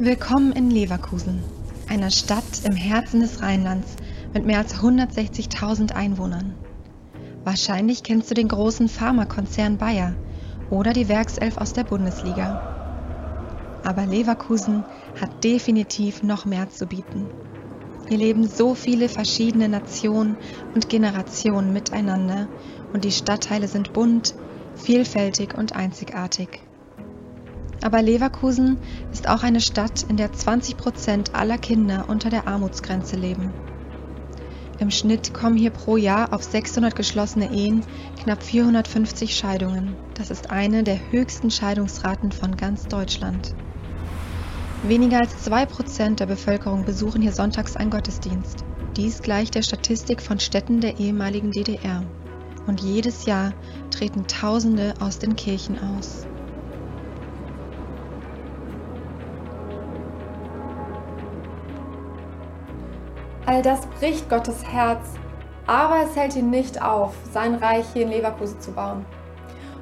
Willkommen in Leverkusen, einer Stadt im Herzen des Rheinlands mit mehr als 160.000 Einwohnern. Wahrscheinlich kennst du den großen Pharmakonzern Bayer oder die Werkself aus der Bundesliga. Aber Leverkusen hat definitiv noch mehr zu bieten. Hier leben so viele verschiedene Nationen und Generationen miteinander und die Stadtteile sind bunt, vielfältig und einzigartig. Aber Leverkusen ist auch eine Stadt, in der 20 Prozent aller Kinder unter der Armutsgrenze leben. Im Schnitt kommen hier pro Jahr auf 600 geschlossene Ehen knapp 450 Scheidungen. Das ist eine der höchsten Scheidungsraten von ganz Deutschland. Weniger als 2 Prozent der Bevölkerung besuchen hier sonntags einen Gottesdienst. Dies gleicht der Statistik von Städten der ehemaligen DDR. Und jedes Jahr treten Tausende aus den Kirchen aus. All das bricht Gottes Herz, aber es hält ihn nicht auf, sein Reich hier in Leverkusen zu bauen.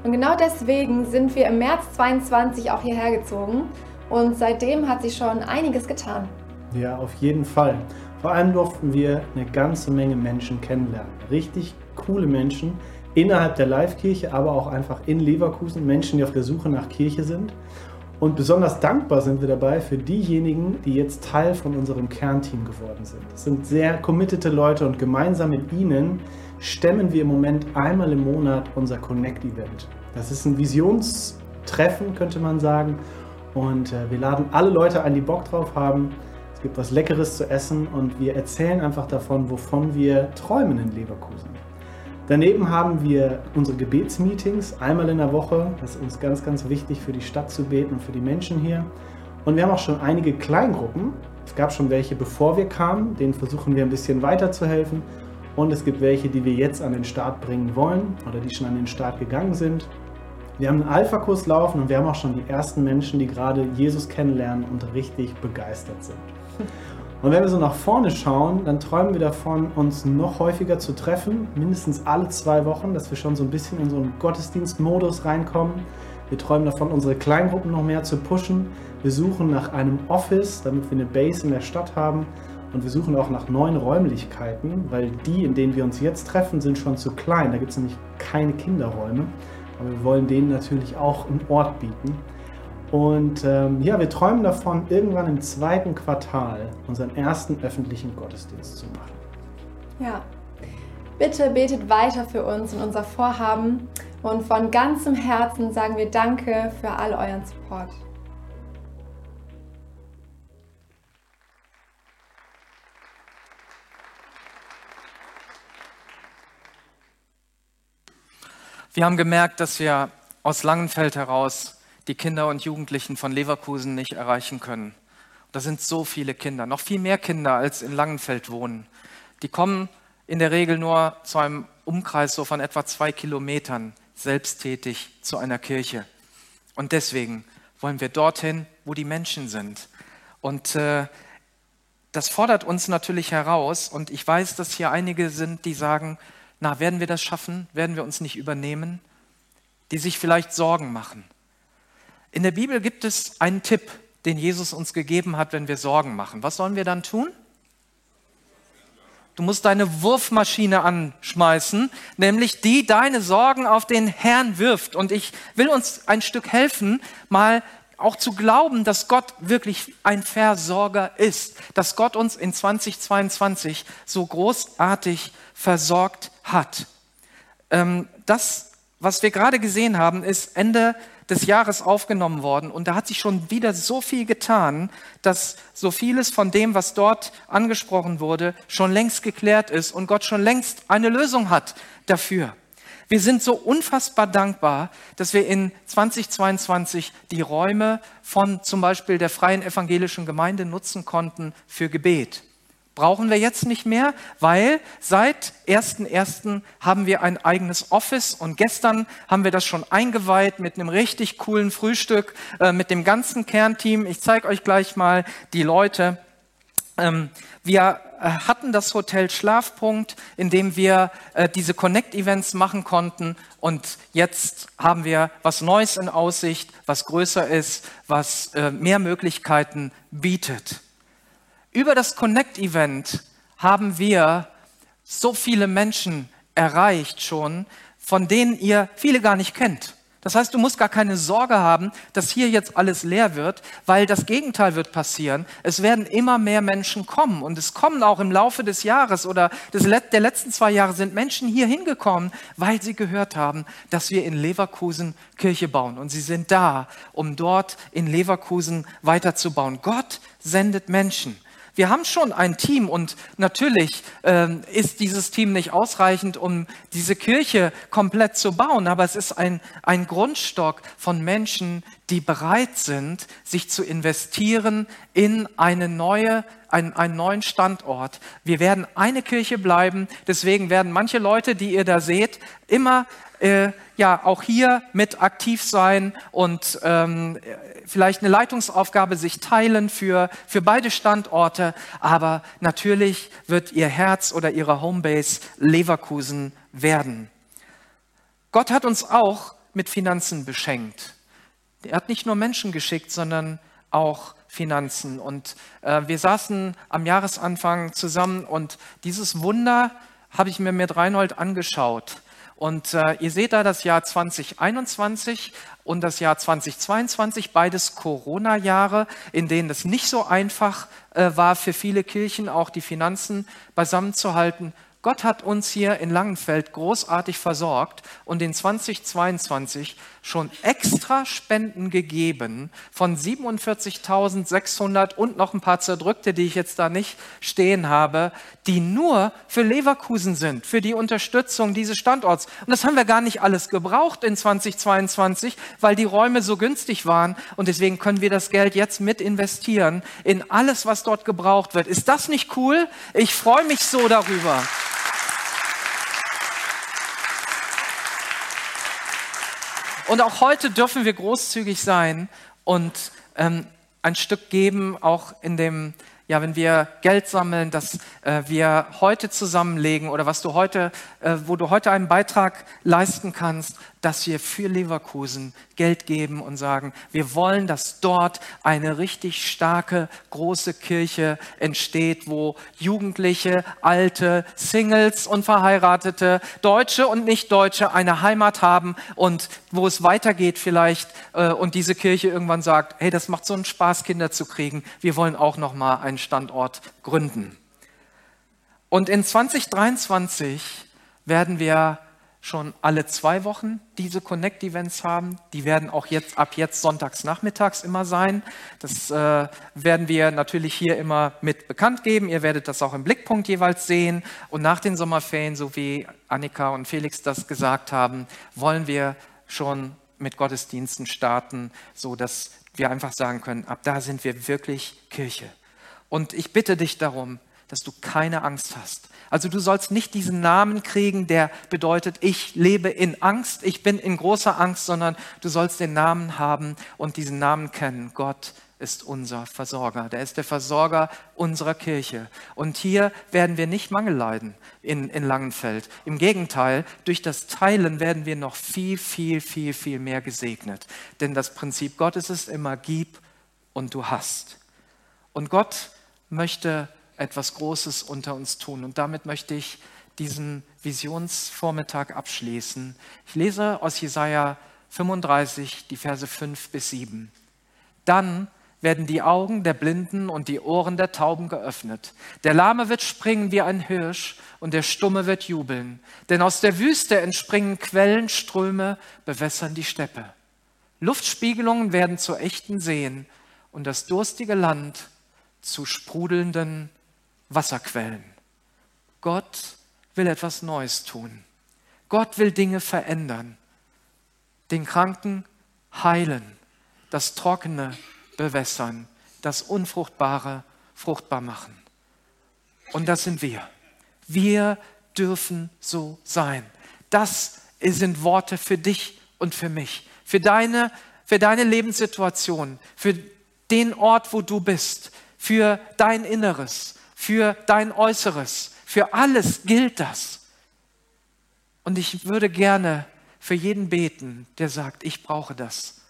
Und genau deswegen sind wir im März 22 auch hierher gezogen und seitdem hat sich schon einiges getan. Ja, auf jeden Fall. Vor allem durften wir eine ganze Menge Menschen kennenlernen. Richtig coole Menschen innerhalb der Live-Kirche, aber auch einfach in Leverkusen. Menschen, die auf der Suche nach Kirche sind. Und besonders dankbar sind wir dabei für diejenigen, die jetzt Teil von unserem Kernteam geworden sind. Das sind sehr committete Leute und gemeinsam mit ihnen stemmen wir im Moment einmal im Monat unser Connect-Event. Das ist ein Visionstreffen, könnte man sagen. Und äh, wir laden alle Leute ein, die Bock drauf haben. Es gibt was Leckeres zu essen und wir erzählen einfach davon, wovon wir träumen in Leverkusen. Daneben haben wir unsere Gebetsmeetings einmal in der Woche. Das ist uns ganz, ganz wichtig für die Stadt zu beten und für die Menschen hier. Und wir haben auch schon einige Kleingruppen. Es gab schon welche, bevor wir kamen. Denen versuchen wir ein bisschen weiterzuhelfen. Und es gibt welche, die wir jetzt an den Start bringen wollen oder die schon an den Start gegangen sind. Wir haben einen Alpha-Kurs laufen und wir haben auch schon die ersten Menschen, die gerade Jesus kennenlernen und richtig begeistert sind. Und wenn wir so nach vorne schauen, dann träumen wir davon, uns noch häufiger zu treffen, mindestens alle zwei Wochen, dass wir schon so ein bisschen in so einen Gottesdienstmodus reinkommen. Wir träumen davon, unsere Kleingruppen noch mehr zu pushen. Wir suchen nach einem Office, damit wir eine Base in der Stadt haben. Und wir suchen auch nach neuen Räumlichkeiten, weil die, in denen wir uns jetzt treffen, sind schon zu klein. Da gibt es nämlich keine Kinderräume. Aber wir wollen denen natürlich auch einen Ort bieten. Und ähm, ja, wir träumen davon, irgendwann im zweiten Quartal unseren ersten öffentlichen Gottesdienst zu machen. Ja, bitte betet weiter für uns und unser Vorhaben. Und von ganzem Herzen sagen wir Danke für all euren Support. Wir haben gemerkt, dass wir aus Langenfeld heraus die Kinder und Jugendlichen von Leverkusen nicht erreichen können. Da sind so viele Kinder, noch viel mehr Kinder als in Langenfeld wohnen. Die kommen in der Regel nur zu einem Umkreis so von etwa zwei Kilometern selbsttätig zu einer Kirche. Und deswegen wollen wir dorthin, wo die Menschen sind. Und äh, das fordert uns natürlich heraus. Und ich weiß, dass hier einige sind, die sagen, na, werden wir das schaffen? Werden wir uns nicht übernehmen? die sich vielleicht Sorgen machen. In der Bibel gibt es einen Tipp, den Jesus uns gegeben hat, wenn wir Sorgen machen. Was sollen wir dann tun? Du musst deine Wurfmaschine anschmeißen, nämlich die deine Sorgen auf den Herrn wirft. Und ich will uns ein Stück helfen, mal auch zu glauben, dass Gott wirklich ein Versorger ist, dass Gott uns in 2022 so großartig versorgt hat. Ähm, das, was wir gerade gesehen haben, ist Ende des Jahres aufgenommen worden und da hat sich schon wieder so viel getan, dass so vieles von dem, was dort angesprochen wurde, schon längst geklärt ist und Gott schon längst eine Lösung hat dafür. Wir sind so unfassbar dankbar, dass wir in 2022 die Räume von zum Beispiel der Freien Evangelischen Gemeinde nutzen konnten für Gebet. Brauchen wir jetzt nicht mehr, weil seit 1.1. haben wir ein eigenes Office und gestern haben wir das schon eingeweiht mit einem richtig coolen Frühstück, äh, mit dem ganzen Kernteam. Ich zeige euch gleich mal die Leute. Ähm, wir äh, hatten das Hotel Schlafpunkt, in dem wir äh, diese Connect-Events machen konnten. Und jetzt haben wir was Neues in Aussicht, was größer ist, was äh, mehr Möglichkeiten bietet. Über das Connect-Event haben wir so viele Menschen erreicht schon, von denen ihr viele gar nicht kennt. Das heißt, du musst gar keine Sorge haben, dass hier jetzt alles leer wird, weil das Gegenteil wird passieren. Es werden immer mehr Menschen kommen und es kommen auch im Laufe des Jahres oder des, der letzten zwei Jahre sind Menschen hier hingekommen, weil sie gehört haben, dass wir in Leverkusen Kirche bauen und sie sind da, um dort in Leverkusen weiterzubauen. Gott sendet Menschen. Wir haben schon ein Team und natürlich ähm, ist dieses Team nicht ausreichend, um diese Kirche komplett zu bauen, aber es ist ein, ein Grundstock von Menschen, die bereit sind, sich zu investieren in eine neue, einen, einen neuen Standort. Wir werden eine Kirche bleiben, deswegen werden manche Leute, die ihr da seht, immer äh, ja auch hier mit aktiv sein und ähm, vielleicht eine Leitungsaufgabe sich teilen für, für beide Standorte, aber natürlich wird ihr Herz oder ihre Homebase Leverkusen werden. Gott hat uns auch mit Finanzen beschenkt. Er hat nicht nur Menschen geschickt, sondern auch Finanzen. Und äh, wir saßen am Jahresanfang zusammen und dieses Wunder habe ich mir mit Reinhold angeschaut. Und äh, ihr seht da das Jahr 2021 und das Jahr 2022, beides Corona-Jahre, in denen es nicht so einfach äh, war für viele Kirchen, auch die Finanzen beisammen zu halten. Gott hat uns hier in Langenfeld großartig versorgt und in 2022 schon extra Spenden gegeben von 47.600 und noch ein paar zerdrückte, die ich jetzt da nicht stehen habe, die nur für Leverkusen sind, für die Unterstützung dieses Standorts. Und das haben wir gar nicht alles gebraucht in 2022, weil die Räume so günstig waren und deswegen können wir das Geld jetzt mit investieren in alles, was dort gebraucht wird. Ist das nicht cool? Ich freue mich so darüber. Und auch heute dürfen wir großzügig sein und ähm, ein Stück geben, auch in dem, ja, wenn wir Geld sammeln, dass äh, wir heute zusammenlegen oder was du heute, äh, wo du heute einen Beitrag leisten kannst, dass wir für Leverkusen Geld geben und sagen, wir wollen, dass dort eine richtig starke, große Kirche entsteht, wo Jugendliche, Alte, Singles und Verheiratete, Deutsche und Nicht-Deutsche eine Heimat haben und wo es weitergeht vielleicht äh, und diese Kirche irgendwann sagt, hey, das macht so einen Spaß, Kinder zu kriegen. Wir wollen auch noch mal einen Standort gründen. Und in 2023 werden wir schon alle zwei Wochen diese Connect-Events haben. Die werden auch jetzt ab jetzt sonntags nachmittags immer sein. Das äh, werden wir natürlich hier immer mit bekannt geben. Ihr werdet das auch im Blickpunkt jeweils sehen. Und nach den Sommerferien, so wie Annika und Felix das gesagt haben, wollen wir schon mit Gottesdiensten starten, so dass wir einfach sagen können, ab da sind wir wirklich Kirche. Und ich bitte dich darum, dass du keine Angst hast. Also du sollst nicht diesen Namen kriegen, der bedeutet, ich lebe in Angst, ich bin in großer Angst, sondern du sollst den Namen haben und diesen Namen kennen. Gott ist unser Versorger. Der ist der Versorger unserer Kirche. Und hier werden wir nicht Mangel leiden in, in Langenfeld. Im Gegenteil, durch das Teilen werden wir noch viel, viel, viel, viel mehr gesegnet. Denn das Prinzip Gottes ist immer, gib und du hast. Und Gott möchte etwas Großes unter uns tun. Und damit möchte ich diesen Visionsvormittag abschließen. Ich lese aus Jesaja 35 die Verse 5 bis 7. Dann werden die Augen der Blinden und die Ohren der Tauben geöffnet. Der Lahme wird springen wie ein Hirsch und der Stumme wird jubeln. Denn aus der Wüste entspringen Quellenströme, bewässern die Steppe. Luftspiegelungen werden zu echten Seen und das durstige Land zu sprudelnden Wasserquellen. Gott will etwas Neues tun. Gott will Dinge verändern. Den Kranken heilen, das Trockene bewässern, das Unfruchtbare fruchtbar machen. Und das sind wir. Wir dürfen so sein. Das sind Worte für dich und für mich, für deine, für deine Lebenssituation, für den Ort, wo du bist, für dein Inneres, für dein Äußeres, für alles gilt das. Und ich würde gerne für jeden beten, der sagt, ich brauche das.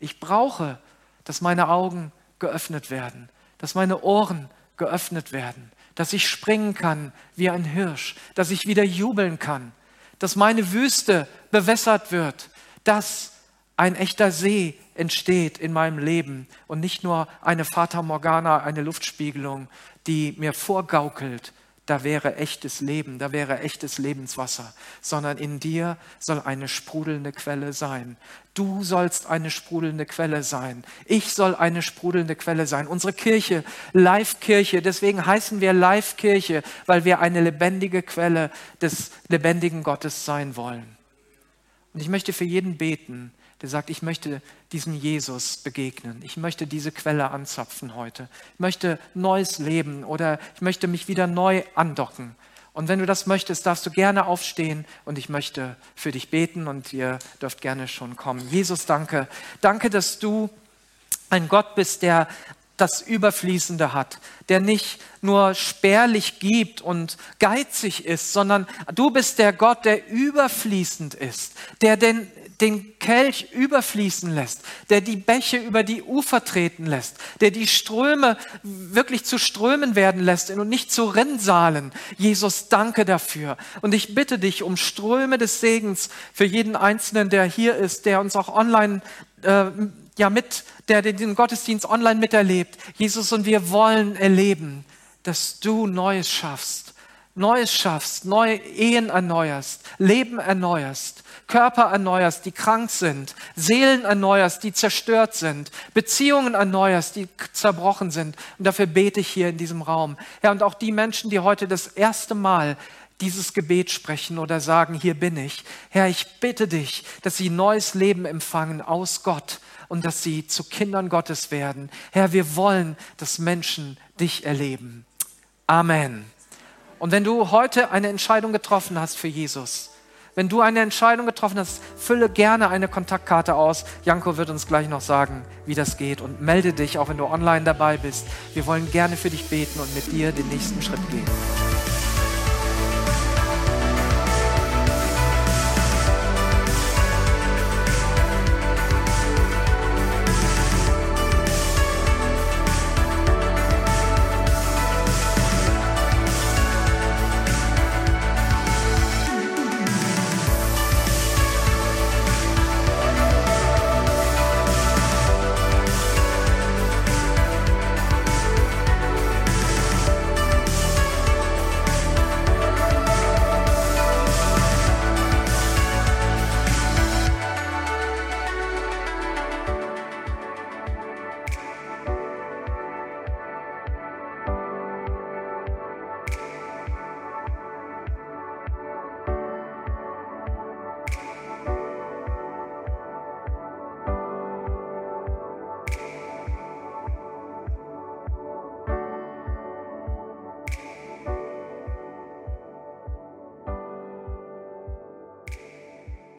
Ich brauche dass meine Augen geöffnet werden, dass meine Ohren geöffnet werden, dass ich springen kann wie ein Hirsch, dass ich wieder jubeln kann, dass meine Wüste bewässert wird, dass ein echter See entsteht in meinem Leben und nicht nur eine Fata Morgana, eine Luftspiegelung, die mir vorgaukelt, da wäre echtes Leben, da wäre echtes Lebenswasser, sondern in dir soll eine sprudelnde Quelle sein. Du sollst eine sprudelnde Quelle sein. Ich soll eine sprudelnde Quelle sein. Unsere Kirche, Live-Kirche, deswegen heißen wir Live-Kirche, weil wir eine lebendige Quelle des lebendigen Gottes sein wollen. Und ich möchte für jeden beten, sagt, ich möchte diesem Jesus begegnen. Ich möchte diese Quelle anzapfen heute. Ich möchte neues Leben oder ich möchte mich wieder neu andocken. Und wenn du das möchtest, darfst du gerne aufstehen und ich möchte für dich beten und ihr dürft gerne schon kommen. Jesus, danke. Danke, dass du ein Gott bist, der das Überfließende hat, der nicht nur spärlich gibt und geizig ist, sondern du bist der Gott, der überfließend ist, der den den Kelch überfließen lässt, der die Bäche über die Ufer treten lässt, der die Ströme wirklich zu Strömen werden lässt und nicht zu Rinnsalen. Jesus, danke dafür. Und ich bitte dich um Ströme des Segens für jeden Einzelnen, der hier ist, der uns auch online äh, ja mit, der den Gottesdienst online miterlebt. Jesus, und wir wollen erleben, dass du Neues schaffst. Neues schaffst, neue Ehen erneuerst, Leben erneuerst, Körper erneuerst, die krank sind, Seelen erneuerst, die zerstört sind, Beziehungen erneuerst, die zerbrochen sind. Und dafür bete ich hier in diesem Raum. Ja, und auch die Menschen, die heute das erste Mal dieses Gebet sprechen oder sagen, hier bin ich. Herr, ich bitte dich, dass sie neues Leben empfangen aus Gott und dass sie zu Kindern Gottes werden. Herr, wir wollen, dass Menschen dich erleben. Amen. Und wenn du heute eine Entscheidung getroffen hast für Jesus, wenn du eine Entscheidung getroffen hast, fülle gerne eine Kontaktkarte aus. Janko wird uns gleich noch sagen, wie das geht. Und melde dich, auch wenn du online dabei bist. Wir wollen gerne für dich beten und mit dir den nächsten Schritt gehen.